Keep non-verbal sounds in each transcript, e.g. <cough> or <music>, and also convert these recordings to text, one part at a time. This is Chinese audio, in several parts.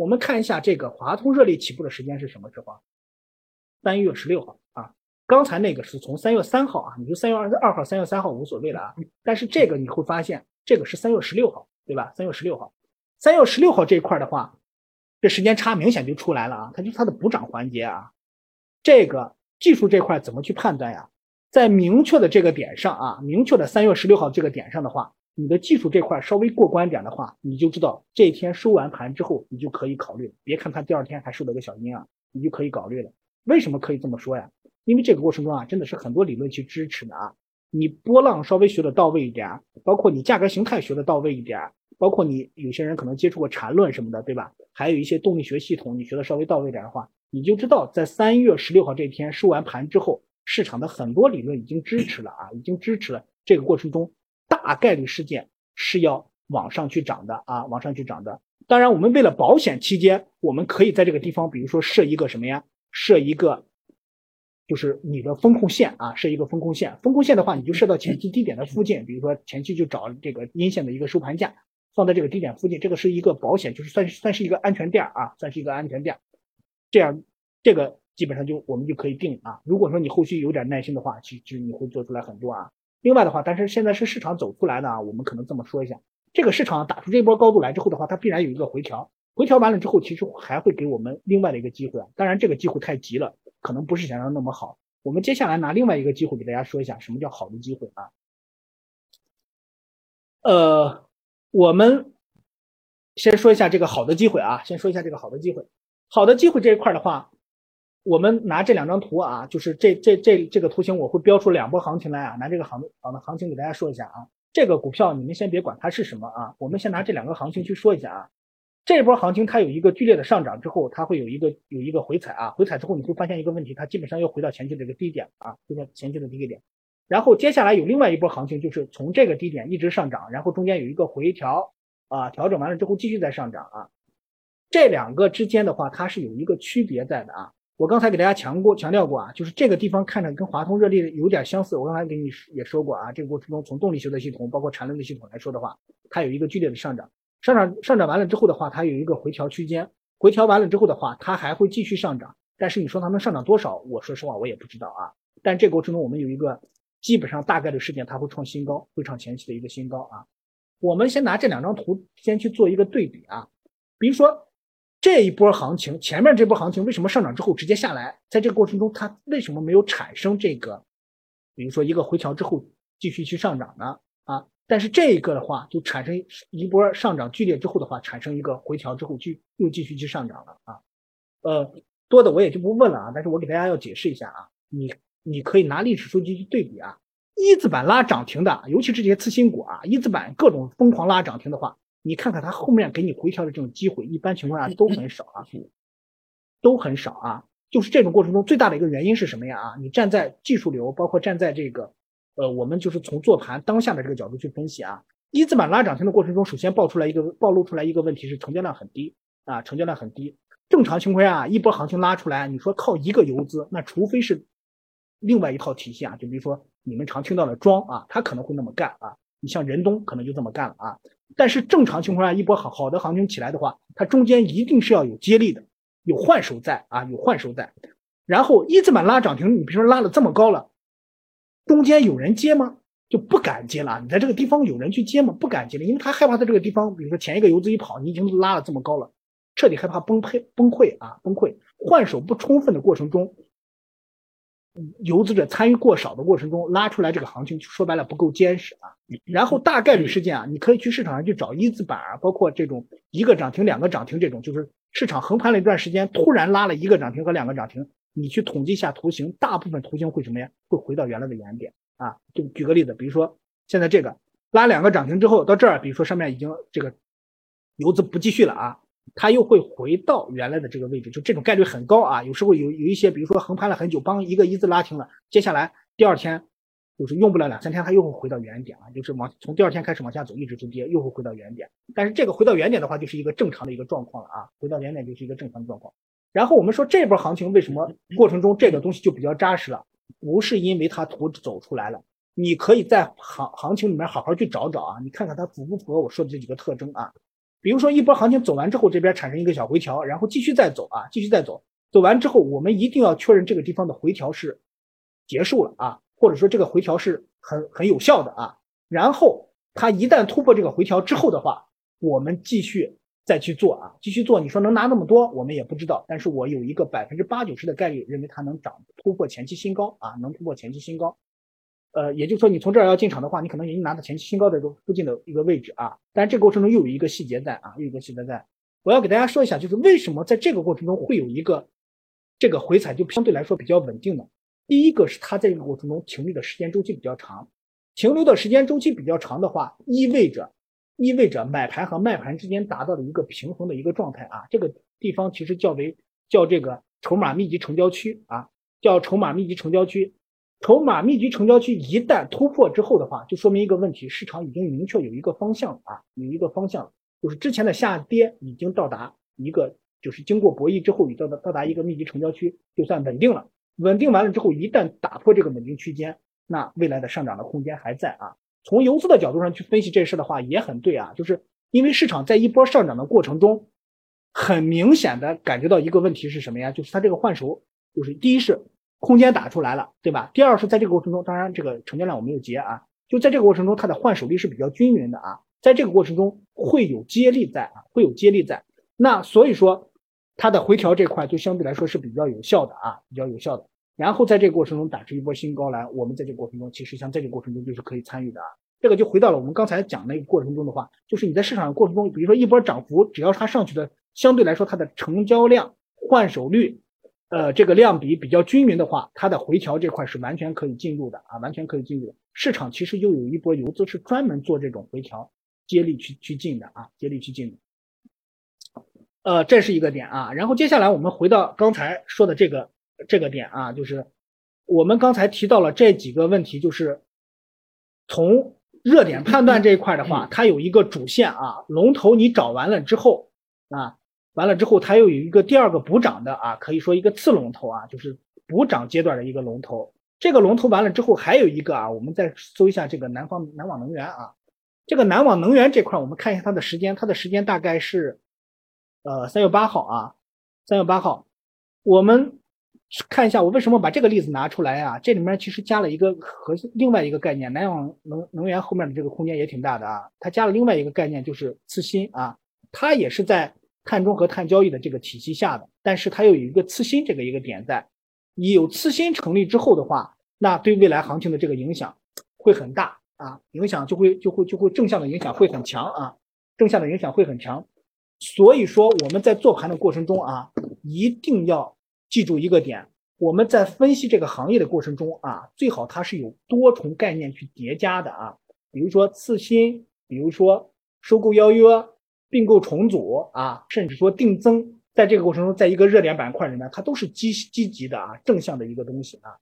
我们看一下这个华通热力起步的时间是什么时候？三月十六号啊。刚才那个是从三月三号啊，你就三月二十二号、三月三号无所谓了啊。但是这个你会发现，这个是三月十六号，对吧？三月十六号，三月十六号这一块的话，这时间差明显就出来了啊，它就是它的补涨环节啊。这个技术这块怎么去判断呀？在明确的这个点上啊，明确的三月十六号这个点上的话，你的技术这块稍微过关点的话，你就知道这一天收完盘之后，你就可以考虑。别看它第二天还收了个小阴啊，你就可以考虑了。为什么可以这么说呀？因为这个过程中啊，真的是很多理论去支持的啊。你波浪稍微学的到位一点，包括你价格形态学的到位一点，包括你有些人可能接触过缠论什么的，对吧？还有一些动力学系统，你学的稍微到位点的话，你就知道在三月十六号这天收完盘之后，市场的很多理论已经支持了啊，已经支持了这个过程中大概率事件是要往上去涨的啊，往上去涨的。当然，我们为了保险期间，我们可以在这个地方，比如说设一个什么呀？设一个。就是你的风控线啊，设一个风控线。风控线的话，你就设到前期低点的附近，比如说前期就找这个阴线的一个收盘价，放在这个低点附近，这个是一个保险，就是算算是一个安全垫啊，算是一个安全垫。这样，这个基本上就我们就可以定啊。如果说你后续有点耐心的话，其实你会做出来很多啊。另外的话，但是现在是市场走出来的啊，我们可能这么说一下，这个市场打出这波高度来之后的话，它必然有一个回调，回调完了之后，其实还会给我们另外的一个机会啊。当然，这个机会太急了。可能不是想象那么好。我们接下来拿另外一个机会给大家说一下，什么叫好的机会啊？呃，我们先说一下这个好的机会啊，先说一下这个好的机会。好的机会这一块的话，我们拿这两张图啊，就是这这这这个图形，我会标出两波行情来啊，拿这个行好的行情给大家说一下啊。这个股票你们先别管它是什么啊，我们先拿这两个行情去说一下啊。这波行情它有一个剧烈的上涨之后，它会有一个有一个回踩啊，回踩之后你会发现一个问题，它基本上又回到前期的这个低点啊，回到前期的低点。然后接下来有另外一波行情，就是从这个低点一直上涨，然后中间有一个回调啊，调整完了之后继续再上涨啊。这两个之间的话，它是有一个区别在的啊。我刚才给大家强过强调过啊，就是这个地方看着跟华通热力有点相似。我刚才给你也说过啊，这个过程中从动力学的系统，包括缠论的系统来说的话，它有一个剧烈的上涨。上涨上涨完了之后的话，它有一个回调区间，回调完了之后的话，它还会继续上涨。但是你说它能上涨多少？我说实话，我也不知道啊。但这个过程中，我们有一个基本上大概率事件，它会创新高，会创前期的一个新高啊。我们先拿这两张图先去做一个对比啊。比如说这一波行情，前面这波行情为什么上涨之后直接下来？在这个过程中，它为什么没有产生这个，比如说一个回调之后继续去上涨呢？啊？但是这一个的话，就产生一波上涨剧烈之后的话，产生一个回调之后，就又继续去上涨了啊。呃，多的我也就不问了啊。但是我给大家要解释一下啊，你你可以拿历史数据去对比啊。一字板拉涨停的，尤其是这些次新股啊，一字板各种疯狂拉涨停的话，你看看它后面给你回调的这种机会，一般情况下都很少啊，都很少啊。就是这种过程中最大的一个原因是什么呀？啊，你站在技术流，包括站在这个。呃，我们就是从做盘当下的这个角度去分析啊，一字板拉涨停的过程中，首先爆出来一个暴露出来一个问题是成交量很低啊，成交量很低。正常情况下，一波行情拉出来，你说靠一个游资，那除非是另外一套体系啊，就比如说你们常听到的庄啊，他可能会那么干啊，你像仁东可能就这么干了啊。但是正常情况下，一波好好的行情起来的话，它中间一定是要有接力的，有换手在啊，有换手在。然后一字板拉涨停，你比如说拉的这么高了。中间有人接吗？就不敢接了。你在这个地方有人去接吗？不敢接了，因为他害怕在这个地方，比如说前一个游资一跑，你已经拉了这么高了，彻底害怕崩溃崩溃啊崩溃。换手不充分的过程中，游资者参与过少的过程中，拉出来这个行情，说白了不够坚实啊。然后大概率事件啊，你可以去市场上去找一字板啊，包括这种一个涨停、两个涨停这种，就是市场横盘了一段时间，突然拉了一个涨停和两个涨停。你去统计一下图形，大部分图形会什么呀？会回到原来的原点啊。就举个例子，比如说现在这个拉两个涨停之后，到这儿，比如说上面已经这个游资不继续了啊，它又会回到原来的这个位置，就这种概率很高啊。有时候有有一些，比如说横盘了很久，帮一个一字拉停了，接下来第二天就是用不了两三天，它又会回到原点啊，就是往从第二天开始往下走，一直就跌，又会回到原点。但是这个回到原点的话，就是一个正常的一个状况了啊，回到原点就是一个正常的状况。然后我们说这波行情为什么过程中这个东西就比较扎实了？不是因为它图走出来了，你可以在行行情里面好好去找找啊，你看看它符不符合我说的这几个特征啊？比如说一波行情走完之后，这边产生一个小回调，然后继续再走啊，继续再走，走完之后，我们一定要确认这个地方的回调是结束了啊，或者说这个回调是很很有效的啊。然后它一旦突破这个回调之后的话，我们继续再去做啊，继续做。你说能拿那么多，我们也不知道，但是我有一个百分之八九十的概率认为它能涨突破前期新高啊，能突破前期新高。呃，也就是说，你从这儿要进场的话，你可能已经拿到前期新高的一个附近的一个位置啊。但这个过程中又有一个细节在啊，又有一个细节在。我要给大家说一下，就是为什么在这个过程中会有一个这个回踩就相对来说比较稳定呢？第一个是它在这个过程中停留的时间周期比较长，停留的时间周期比较长的话，意味着意味着买盘和卖盘之间达到了一个平衡的一个状态啊。这个地方其实叫为叫这个筹码密集成交区啊，叫筹码密集成交区。筹码密集成交区一旦突破之后的话，就说明一个问题，市场已经明确有一个方向啊，有一个方向，就是之前的下跌已经到达一个，就是经过博弈之后已到达到达一个密集成交区，就算稳定了。稳定完了之后，一旦打破这个稳定区间，那未来的上涨的空间还在啊。从游资的角度上去分析这事的话，也很对啊，就是因为市场在一波上涨的过程中，很明显的感觉到一个问题是什么呀？就是它这个换手，就是第一是。空间打出来了，对吧？第二是在这个过程中，当然这个成交量我没有截啊，就在这个过程中，它的换手率是比较均匀的啊，在这个过程中会有接力在啊，会有接力在。那所以说它的回调这块就相对来说是比较有效的啊，比较有效的。然后在这个过程中打出一波新高来，我们在这个过程中其实像在这个过程中就是可以参与的啊。这个就回到了我们刚才讲那个过程中的话，就是你在市场过程中，比如说一波涨幅，只要它上去的相对来说它的成交量换手率。呃，这个量比比较均匀的话，它的回调这块是完全可以进入的啊，完全可以进入。市场其实又有一波游资是专门做这种回调接力去去进的啊，接力去进的。呃，这是一个点啊。然后接下来我们回到刚才说的这个这个点啊，就是我们刚才提到了这几个问题，就是从热点判断这一块的话，它有一个主线啊，龙头你找完了之后啊。完了之后，它又有一个第二个补涨的啊，可以说一个次龙头啊，就是补涨阶段的一个龙头。这个龙头完了之后，还有一个啊，我们再搜一下这个南方南网能源啊，这个南网能源这块，我们看一下它的时间，它的时间大概是呃三月八号啊，三月八号。我们看一下，我为什么把这个例子拿出来啊？这里面其实加了一个核心，另外一个概念，南网能能源后面的这个空间也挺大的啊，它加了另外一个概念，就是次新啊，它也是在。碳中和碳交易的这个体系下的，但是它又有一个次新这个一个点在，你有次新成立之后的话，那对未来行情的这个影响会很大啊，影响就会就会就会正向的影响会很强啊，正向的影响会很强。所以说我们在做盘的过程中啊，一定要记住一个点，我们在分析这个行业的过程中啊，最好它是有多重概念去叠加的啊，比如说次新，比如说收购邀约。并购重组啊，甚至说定增，在这个过程中，在一个热点板块里面，它都是积积极的啊，正向的一个东西啊。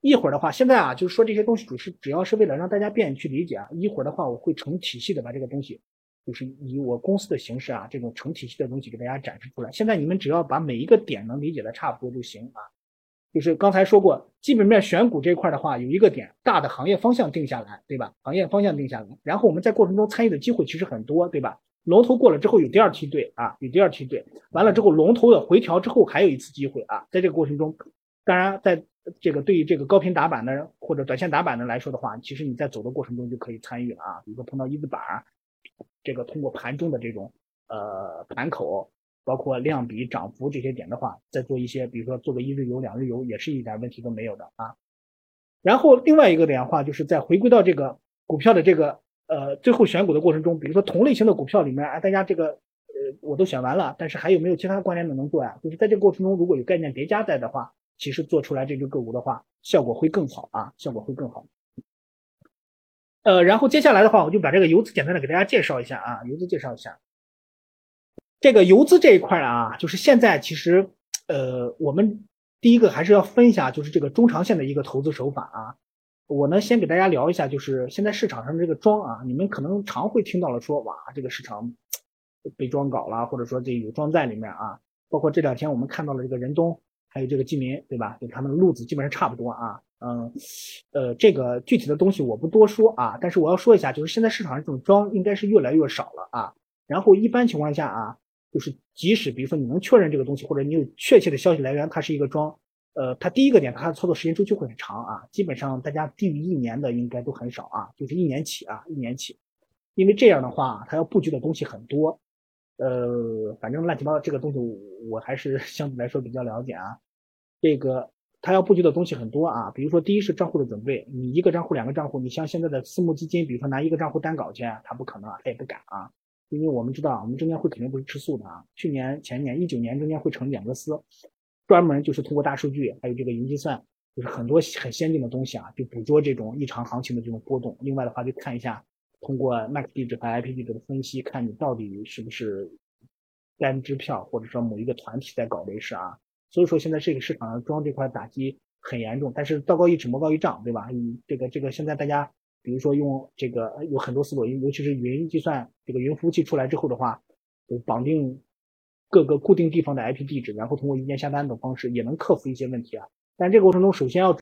一会儿的话，现在啊，就是说这些东西，主是只要是为了让大家便于去理解啊。一会儿的话，我会成体系的把这个东西，就是以我公司的形式啊，这种成体系的东西给大家展示出来。现在你们只要把每一个点能理解的差不多就行啊。就是刚才说过，基本面选股这块的话，有一个点，大的行业方向定下来，对吧？行业方向定下来，然后我们在过程中参与的机会其实很多，对吧？龙头过了之后有第二梯队啊，有第二梯队，完了之后龙头的回调之后还有一次机会啊，在这个过程中，当然在这个对于这个高频打板的或者短线打板的来说的话，其实你在走的过程中就可以参与了啊，比如说碰到一字板，这个通过盘中的这种呃盘口，包括量比涨幅这些点的话，再做一些，比如说做个一日游两日游也是一点问题都没有的啊。然后另外一个点的话，就是在回归到这个股票的这个。呃，最后选股的过程中，比如说同类型的股票里面，哎，大家这个，呃，我都选完了，但是还有没有其他关联的能做呀？就是在这个过程中，如果有概念叠加在的话，其实做出来这只个股的话，效果会更好啊，效果会更好。呃，然后接下来的话，我就把这个游资简单的给大家介绍一下啊，游资介绍一下。这个游资这一块啊，就是现在其实，呃，我们第一个还是要分一下，就是这个中长线的一个投资手法啊。我呢，先给大家聊一下，就是现在市场上这个庄啊，你们可能常会听到了说，哇，这个市场被庄搞了，或者说这有庄在里面啊。包括这两天我们看到了这个仁东，还有这个基民，对吧？就他们的路子基本上差不多啊。嗯，呃，这个具体的东西我不多说啊，但是我要说一下，就是现在市场上这种庄应该是越来越少了啊。然后一般情况下啊，就是即使比如说你能确认这个东西，或者你有确切的消息来源，它是一个桩，呃，它第一个点它的操作时间周期会很长啊，基本上大家低于一年的应该都很少啊，就是一年起啊，一年起，因为这样的话它要布局的东西很多，呃，反正乱七八糟这个东西我还是 <laughs> 相对来说比较了解啊，这个。它要布局的东西很多啊，比如说第一是账户的准备，你一个账户两个账户，你像现在的私募基金，比如说拿一个账户单搞去，他不可能，他也不敢啊，因为我们知道，我们证监会肯定不是吃素的啊。去年、前年、一九年，证监会成两个司，专门就是通过大数据，还有这个云计算，就是很多很先进的东西啊，就捕捉这种异常行情的这种波动。另外的话，就看一下通过 MAC 地址和 IP 地址的分析，看你到底是不是单支票，或者说某一个团体在搞这事啊。所以说现在这个市场上装这块打击很严重，但是道高一尺魔高一丈，对吧？嗯，这个这个现在大家比如说用这个有很多思路，尤其是云计算这个云服务器出来之后的话，就绑定各个固定地方的 IP 地址，然后通过一键下单等方式也能克服一些问题啊。但这个过程中首先要